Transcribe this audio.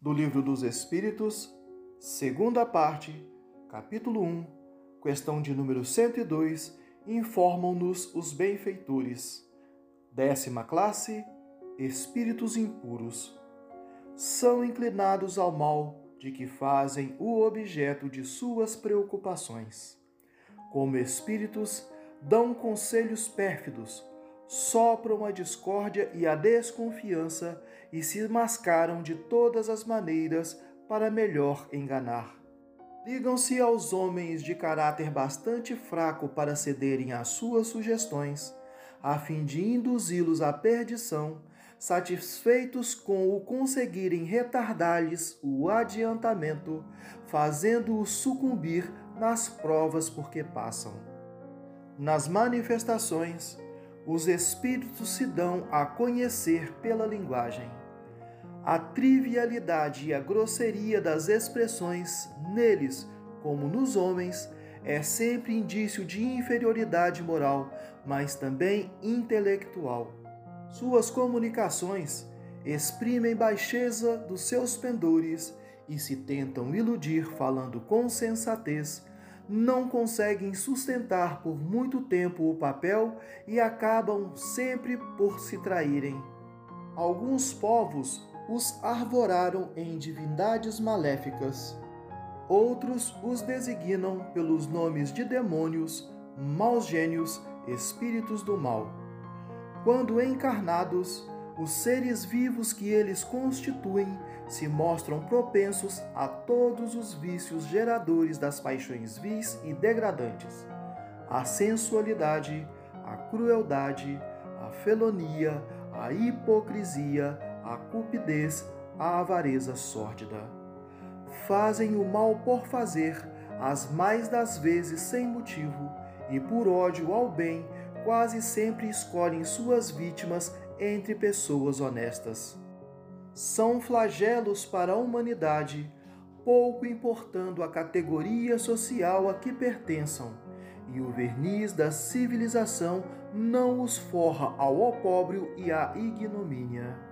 do Livro dos Espíritos, segunda parte, capítulo 1, questão de número 102, informam-nos os benfeitores. Décima classe, espíritos impuros. São inclinados ao mal de que fazem o objeto de suas preocupações. Como espíritos, dão conselhos pérfidos, sopram a discórdia e a desconfiança e se mascaram de todas as maneiras para melhor enganar. Ligam-se aos homens de caráter bastante fraco para cederem às suas sugestões, a fim de induzi-los à perdição, satisfeitos com o conseguirem retardar-lhes o adiantamento, fazendo-os sucumbir nas provas por que passam. Nas manifestações, os espíritos se dão a conhecer pela linguagem. A trivialidade e a grosseria das expressões neles, como nos homens, é sempre indício de inferioridade moral, mas também intelectual. Suas comunicações exprimem baixeza dos seus pendores e se tentam iludir falando com sensatez, não conseguem sustentar por muito tempo o papel e acabam sempre por se traírem. Alguns povos os arvoraram em divindades maléficas. Outros os designam pelos nomes de demônios, maus gênios, espíritos do mal. Quando encarnados, os seres vivos que eles constituem se mostram propensos a todos os vícios geradores das paixões vis e degradantes: a sensualidade, a crueldade, a felonia, a hipocrisia, a cupidez, a avareza sórdida. Fazem o mal por fazer, as mais das vezes sem motivo, e por ódio ao bem, quase sempre escolhem suas vítimas entre pessoas honestas. São flagelos para a humanidade, pouco importando a categoria social a que pertençam, e o verniz da civilização não os forra ao opróbrio e à ignomínia.